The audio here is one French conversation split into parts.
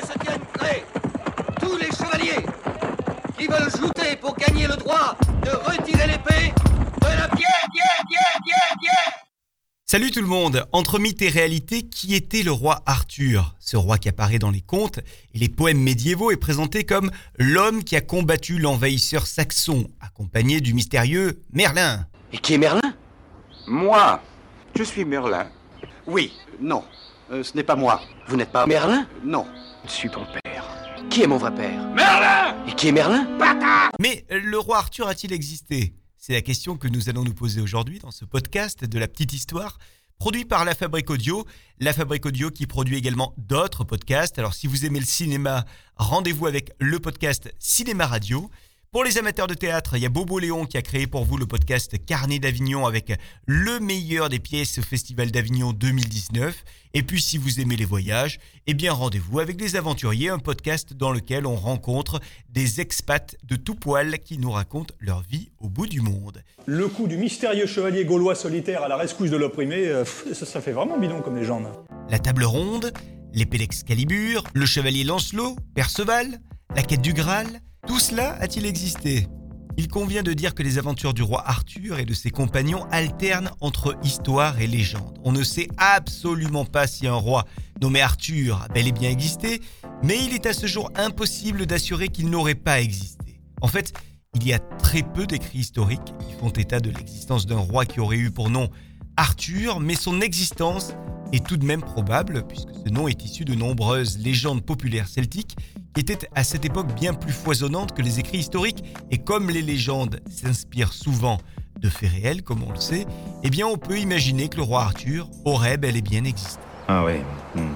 que se tiennent prêts tous les chevaliers qui veulent jouter pour gagner le droit de retirer l'épée de la pierre, pierre, pierre, pierre, pierre. Salut tout le monde. Entre mythe et réalité, qui était le roi Arthur? Ce roi qui apparaît dans les contes et les poèmes médiévaux est présenté comme l'homme qui a combattu l'envahisseur saxon, accompagné du mystérieux Merlin. Et qui est Merlin? Moi, je suis Merlin. Oui, non, euh, ce n'est pas moi. Vous n'êtes pas Merlin Non. Je suis ton père. Qui est mon vrai père Merlin Et qui est Merlin Mais le roi Arthur a-t-il existé? C'est la question que nous allons nous poser aujourd'hui dans ce podcast de la petite histoire produit par La Fabrique Audio. La Fabrique Audio qui produit également d'autres podcasts. Alors si vous aimez le cinéma, rendez-vous avec le podcast Cinéma Radio. Pour les amateurs de théâtre, il y a Bobo Léon qui a créé pour vous le podcast Carnet d'Avignon avec le meilleur des pièces au Festival d'Avignon 2019. Et puis si vous aimez les voyages, eh bien rendez-vous avec Les Aventuriers, un podcast dans lequel on rencontre des expats de tout poil qui nous racontent leur vie au bout du monde. Le coup du mystérieux chevalier gaulois solitaire à la rescousse de l'opprimé, euh, ça, ça fait vraiment bidon comme légende. La table ronde, l'épée d'Excalibur, le chevalier Lancelot, Perceval, la quête du Graal, tout cela a-t-il existé? Il convient de dire que les aventures du roi Arthur et de ses compagnons alternent entre histoire et légende. On ne sait absolument pas si un roi nommé Arthur a bel et bien existé, mais il est à ce jour impossible d'assurer qu'il n'aurait pas existé. En fait, il y a très peu d'écrits historiques qui font état de l'existence d'un roi qui aurait eu pour nom Arthur, mais son existence est tout de même probable, puisque ce nom est issu de nombreuses légendes populaires celtiques qui étaient à cette époque bien plus foisonnantes que les écrits historiques, et comme les légendes s'inspirent souvent de faits réels, comme on le sait, eh bien on peut imaginer que le roi Arthur aurait bel et bien existé. Ah ouais. hmm.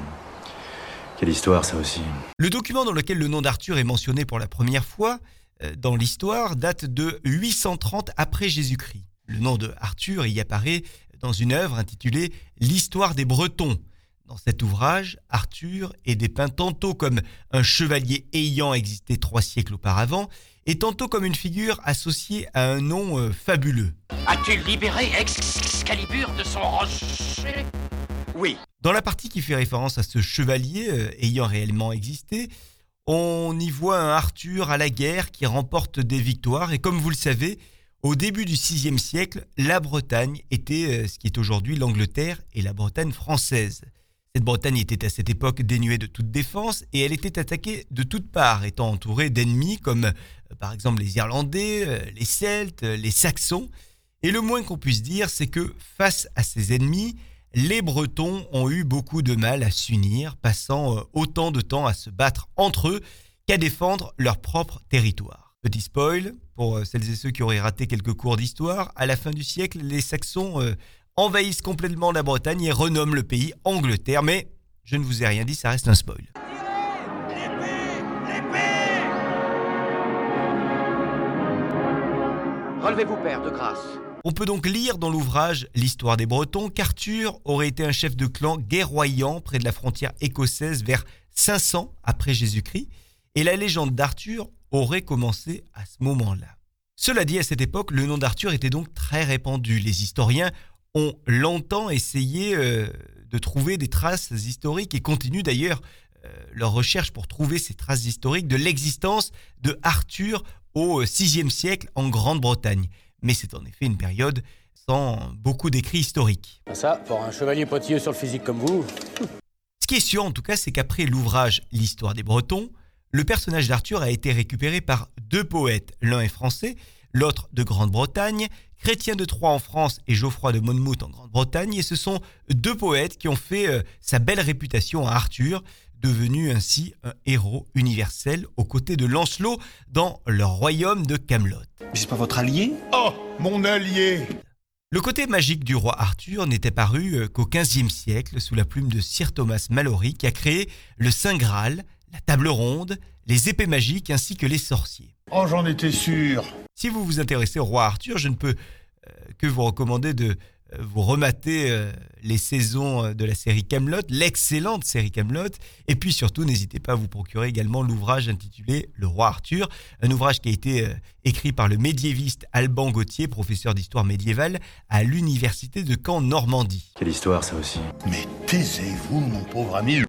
Quelle histoire ça aussi. Le document dans lequel le nom d'Arthur est mentionné pour la première fois euh, dans l'histoire date de 830 après Jésus-Christ. Le nom de Arthur y apparaît dans une œuvre intitulée L'histoire des Bretons. Dans cet ouvrage, Arthur est dépeint tantôt comme un chevalier ayant existé trois siècles auparavant, et tantôt comme une figure associée à un nom euh, fabuleux. As-tu libéré Excalibur de son rocher? Oui, Dans la partie qui fait référence à ce chevalier euh, ayant réellement existé, on y voit un Arthur à la guerre qui remporte des victoires, et comme vous le savez, au début du VIe siècle, la Bretagne était euh, ce qui est aujourd'hui l'Angleterre et la Bretagne française. Cette Bretagne était à cette époque dénuée de toute défense et elle était attaquée de toutes parts, étant entourée d'ennemis comme euh, par exemple les Irlandais, euh, les Celtes, euh, les Saxons. Et le moins qu'on puisse dire, c'est que face à ces ennemis, les Bretons ont eu beaucoup de mal à s'unir, passant autant de temps à se battre entre eux qu'à défendre leur propre territoire. Petit spoil, pour celles et ceux qui auraient raté quelques cours d'histoire, à la fin du siècle, les Saxons envahissent complètement la Bretagne et renomment le pays Angleterre, mais je ne vous ai rien dit, ça reste un spoil. Relevez-vous, père, de grâce. On peut donc lire dans l'ouvrage L'histoire des Bretons qu'Arthur aurait été un chef de clan guerroyant près de la frontière écossaise vers 500 après Jésus-Christ, et la légende d'Arthur aurait commencé à ce moment-là. Cela dit, à cette époque, le nom d'Arthur était donc très répandu. Les historiens ont longtemps essayé euh, de trouver des traces historiques et continuent d'ailleurs euh, leurs recherches pour trouver ces traces historiques de l'existence de Arthur au VIe siècle en Grande-Bretagne. Mais c'est en effet une période sans beaucoup d'écrits historiques. Ça, pour un chevalier pointilleux sur le physique comme vous, Ce qui est sûr en tout cas, c'est qu'après l'ouvrage L'histoire des Bretons, le personnage d'Arthur a été récupéré par deux poètes. L'un est français, l'autre de Grande-Bretagne, Chrétien de Troyes en France et Geoffroy de Monmouth en Grande-Bretagne. Et ce sont deux poètes qui ont fait euh, sa belle réputation à Arthur, devenu ainsi un héros universel aux côtés de Lancelot dans leur royaume de Camelot. mais c'est pas votre allié? Oh, mon allié Le côté magique du roi Arthur n'était paru euh, qu'au XVe siècle sous la plume de Sir Thomas Malory qui a créé le Saint Graal, la table ronde, les épées magiques ainsi que les sorciers. Oh, j'en étais sûr. Si vous vous intéressez au roi Arthur, je ne peux euh, que vous recommander de euh, vous remater euh, les saisons de la série Camelot, l'excellente série Camelot, et puis surtout n'hésitez pas à vous procurer également l'ouvrage intitulé Le roi Arthur, un ouvrage qui a été euh, écrit par le médiéviste Alban Gauthier, professeur d'histoire médiévale à l'université de Caen Normandie. Quelle histoire ça aussi. Mais taisez-vous, mon pauvre ami.